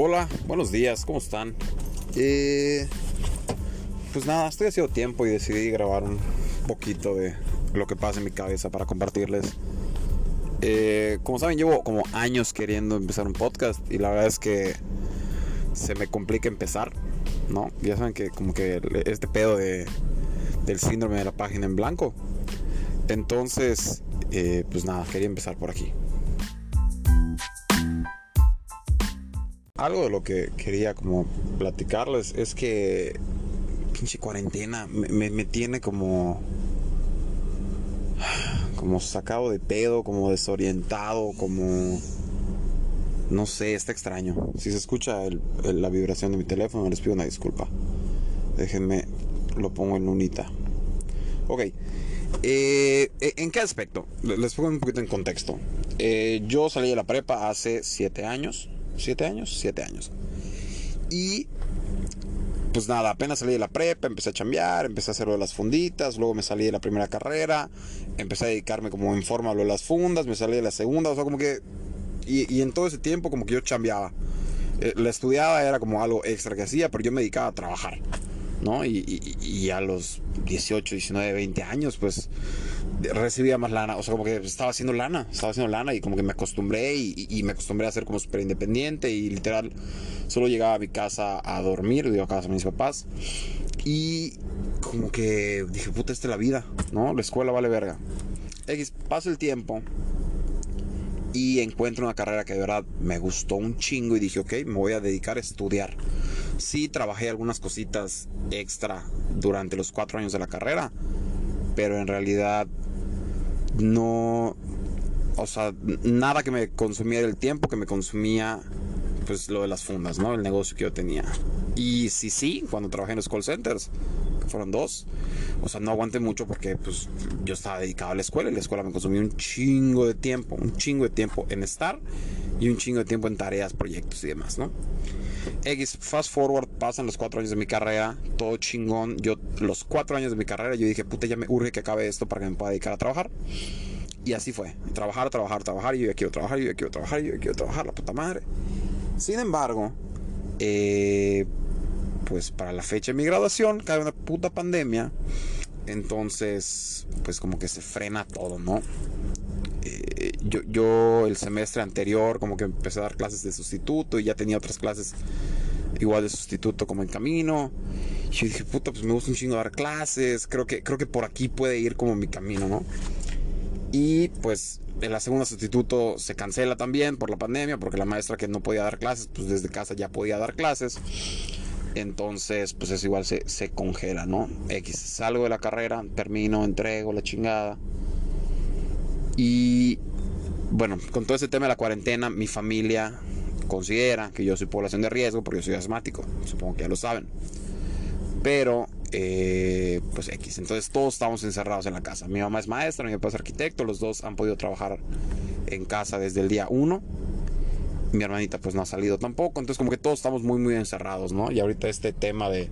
Hola, buenos días, ¿cómo están? Eh, pues nada, estoy haciendo tiempo y decidí grabar un poquito de lo que pasa en mi cabeza para compartirles. Eh, como saben, llevo como años queriendo empezar un podcast y la verdad es que se me complica empezar, ¿no? Ya saben que como que este pedo de, del síndrome de la página en blanco. Entonces, eh, pues nada, quería empezar por aquí. Algo de lo que quería como platicarles es que pinche cuarentena me, me tiene como como sacado de pedo, como desorientado, como no sé, está extraño. Si se escucha la vibración de mi teléfono, les pido una disculpa. Déjenme, lo pongo en lunita. Ok. Eh, ¿En qué aspecto? Les pongo un poquito en contexto. Eh, yo salí de la prepa hace 7 años. ¿7 años? 7 años. Y pues nada, apenas salí de la prepa, empecé a chambear, empecé a hacer lo de las funditas, luego me salí de la primera carrera, empecé a dedicarme como en forma a lo de las fundas, me salí de la segunda, o sea, como que... Y, en todo ese tiempo como que yo chambeaba. Eh, la estudiaba era como algo extra que hacía, pero yo me dedicaba a trabajar. ¿no? Y, a los 18, 19, 20 años, pues recibía más lana, o sea, como que estaba haciendo lana, estaba haciendo lana y como que me acostumbré y, me acostumbré a ser como súper independiente y literal solo llegaba a mi casa a dormir, iba a casa de mis papás y como que dije, puta, esta es la vida, ¿no? La escuela vale verga. X, pasa el tiempo y encuentro una carrera que de verdad me gustó un chingo y dije, ok, me voy a dedicar a estudiar. Sí, trabajé algunas cositas extra durante los cuatro años de la carrera, pero en realidad no, o sea, nada que me consumiera el tiempo que me consumía pues lo de las fundas, ¿no? El negocio que yo tenía. Y sí, sí, cuando trabajé en los call centers, fueron dos. O sea, no aguanté mucho porque pues yo estaba dedicado a la escuela y la escuela me consumió un chingo de tiempo, un chingo de tiempo en estar y un chingo de tiempo en tareas, proyectos y demás, ¿no? X, fast forward, pasan los cuatro años de mi carrera, todo chingón. Yo, los cuatro años de mi carrera, yo dije, puta, ya me urge que acabe esto para que me pueda dedicar a trabajar. Y así fue, trabajar, trabajar, trabajar, y yo ya quiero trabajar, yo ya quiero trabajar, yo ya quiero trabajar, la puta madre. Sin embargo, eh, pues para la fecha de mi graduación cae una puta pandemia. Entonces, pues como que se frena todo, ¿no? Yo, yo el semestre anterior como que empecé a dar clases de sustituto y ya tenía otras clases igual de sustituto como en camino. Y yo dije, puta, pues me gusta un chingo dar clases. Creo que, creo que por aquí puede ir como mi camino, ¿no? Y pues en la segunda sustituto se cancela también por la pandemia, porque la maestra que no podía dar clases, pues desde casa ya podía dar clases. Entonces, pues es igual se, se congela, ¿no? X, salgo de la carrera, termino, entrego la chingada. Y bueno, con todo ese tema de la cuarentena, mi familia considera que yo soy población de riesgo porque yo soy asmático. Supongo que ya lo saben. Pero, eh, pues X. Entonces todos estamos encerrados en la casa. Mi mamá es maestra, mi papá es arquitecto. Los dos han podido trabajar en casa desde el día 1 mi hermanita pues no ha salido tampoco, entonces como que todos estamos muy muy encerrados, ¿no? Y ahorita este tema de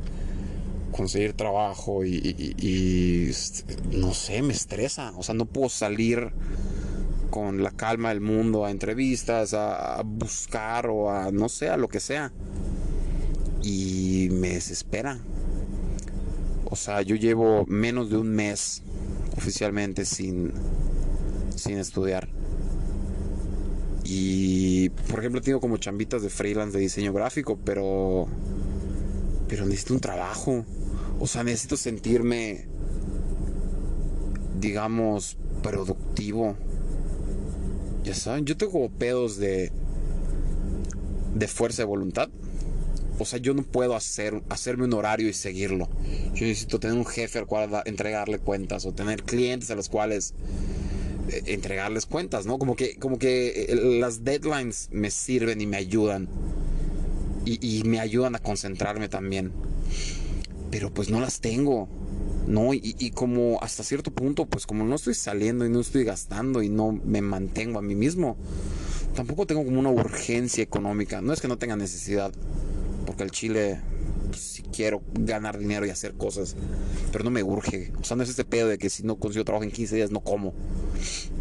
conseguir trabajo y, este, no sé, me estresa, o sea, no puedo salir con la calma del mundo a entrevistas, a, buscar o a no sé, a lo que sea. Y me desespera. O sea, yo llevo menos de un mes oficialmente sin, sin estudiar. Y, por ejemplo, tengo como chambitas de freelance de diseño gráfico, pero. Pero necesito un trabajo. O sea, necesito sentirme. Digamos, productivo. Ya saben, yo tengo pedos de. de fuerza de voluntad. O sea, yo no puedo hacer, hacerme un horario y seguirlo. Yo necesito tener un jefe al cual entregarle cuentas o tener clientes a los cuales eh, entregarles cuentas, ¿no? Como que, como que eh, las deadlines me sirven y me ayudan. Y, me ayudan a concentrarme también. Pero pues no las tengo. ¿No? Y, y, como hasta cierto punto, pues como no estoy saliendo y no estoy gastando y no me mantengo a mí mismo, tampoco tengo como una urgencia económica. No es que no tenga necesidad, porque el Chile si quiero ganar dinero y hacer cosas, pero no me urge. O sea, no es este pedo de que si no consigo trabajo en 15 días no como.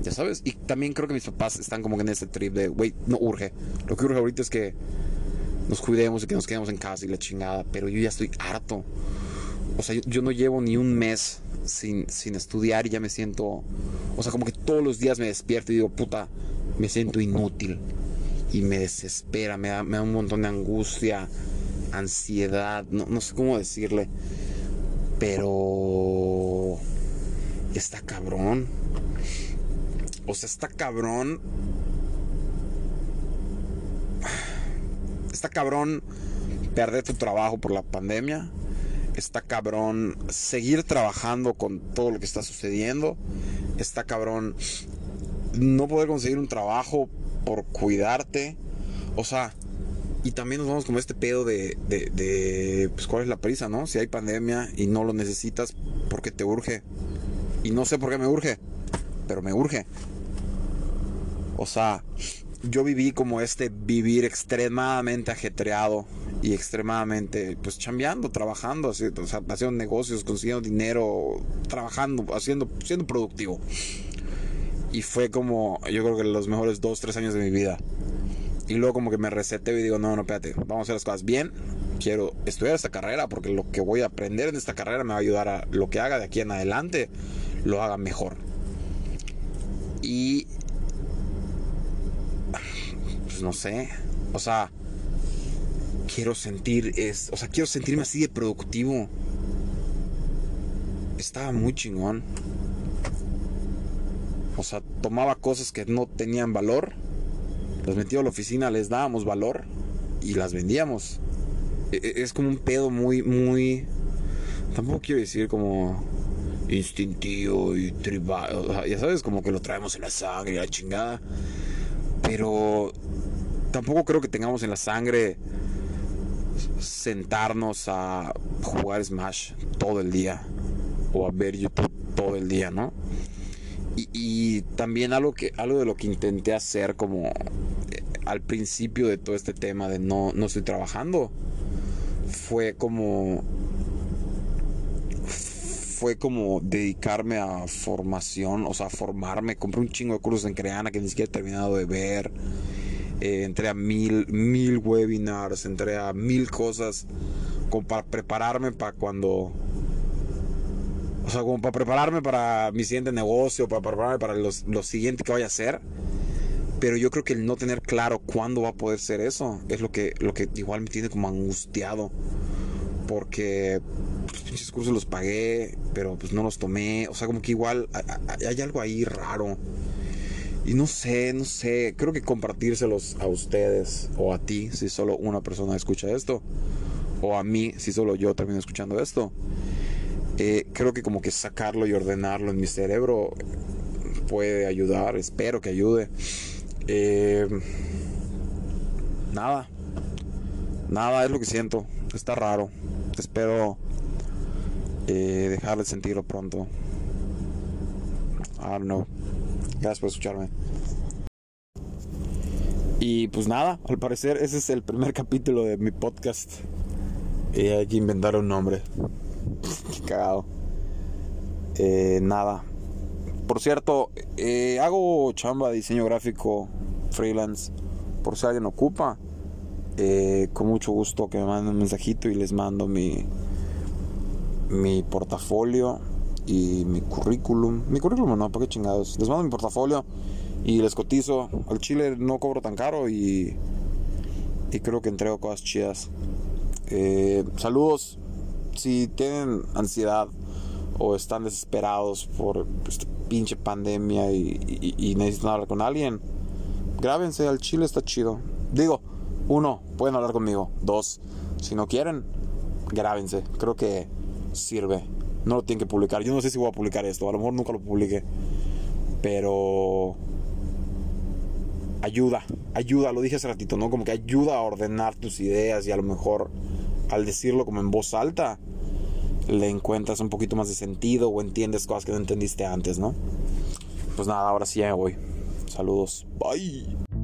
Ya sabes. Y también creo que mis papás están como en este trip de, güey, no urge. Lo que urge ahorita es que nos cuidemos y que nos quedemos en casa y la chingada, pero yo ya estoy harto. O sea, yo, no llevo ni un mes sin, sin estudiar y ya me siento, o sea, como que todos los días me despierto y digo, puta, me siento inútil y me desespera, me da, me da un montón de angustia, ansiedad, no, no sé cómo decirle, pero está cabrón. O sea, está cabrón está cabrón perder tu trabajo por la pandemia. Está cabrón seguir trabajando con todo lo que está sucediendo. Está cabrón no poder conseguir un trabajo por cuidarte. O sea, y también nos vamos con este pedo de, de, de, pues cuál es la prisa, ¿no? Si hay pandemia y no lo necesitas porque te urge. Y no sé por qué me urge, pero me urge. O sea, yo viví como este vivir extremadamente ajetreado y extremadamente, pues chambeando, trabajando, haciendo, haciendo negocios, consiguiendo dinero, trabajando, haciendo, siendo productivo. Y fue como, yo creo que los mejores dos, tres años de mi vida. Y luego como que me reseteo y digo, no, no, espérate, vamos a hacer las cosas bien. Quiero estudiar esta carrera porque lo que voy a aprender en esta carrera me va a ayudar a lo que haga de aquí en adelante, lo haga mejor. Y pues no sé, o sea, quiero sentir, es, o sea, quiero sentirme así de productivo. Estaba muy chingón. O sea, tomaba cosas que no tenían valor, las metía a la oficina, les dábamos valor y las vendíamos. E, e, es como un pedo muy, muy... Tampoco quiero decir como instintivo y tribal. ya sabes, como que lo traemos en la sangre la chingada. Pero tampoco creo que tengamos en la sangre sentarnos a jugar Smash todo el día o a ver YouTube todo el día, ¿no? Y, también algo que algo de lo que intenté hacer como eh, al principio de todo este tema de no no estoy trabajando fue como fue como dedicarme a formación, o sea, formarme, compré un chingo de cursos en Creana que ni siquiera he terminado de ver eh, entré a mil, mil webinars, entré a mil cosas como para prepararme para cuando... O sea, como para prepararme para mi siguiente negocio, para prepararme para los, lo siguiente que vaya a hacer. Pero yo creo que el no tener claro cuándo va a poder ser eso es lo que, lo que igual me tiene como angustiado. Porque los pinches cursos los pagué, pero pues no los tomé. O sea, como que igual hay algo ahí raro. Y no sé, no sé, creo que compartírselos a ustedes o a ti si solo una persona escucha esto, o a mí si solo yo termino escuchando esto. Eh, creo que como que sacarlo y ordenarlo en mi cerebro puede ayudar, espero que ayude. Eh, nada, nada es lo que siento, está raro, espero eh, dejar de sentirlo pronto. I don't know. Gracias por escucharme. Y pues nada, al parecer ese es el primer capítulo de mi podcast. Y hay que inventar un nombre. Qué cagado. Eh, nada. Por cierto, eh, hago chamba de diseño gráfico freelance. Por si alguien ocupa. Eh, con mucho gusto que me manden un mensajito y les mando mi, mi portafolio y mi currículum. Mi currículum no, ¿para qué chingados? Les mando mi portafolio y les cotizo. Al chile no cobro tan caro y, y creo que entrego cosas chidas. Eh, saludos. Si tienen ansiedad o están desesperados por esta pinche pandemia y, necesitan hablar con alguien, grábense. Al chile está chido. Digo, uno, pueden hablar conmigo. Dos, si no quieren, grábense. Creo que sirve no lo tienen que publicar. Yo no sé si voy a publicar esto, a lo mejor nunca lo publique. Pero ayuda, ayuda, lo dije hace ratito, ¿no? Como que ayuda a ordenar tus ideas y a lo mejor al decirlo como en voz alta le encuentras un poquito más de sentido o entiendes cosas que no entendiste antes, ¿no? Pues nada, ahora sí ya me voy. Saludos. Bye.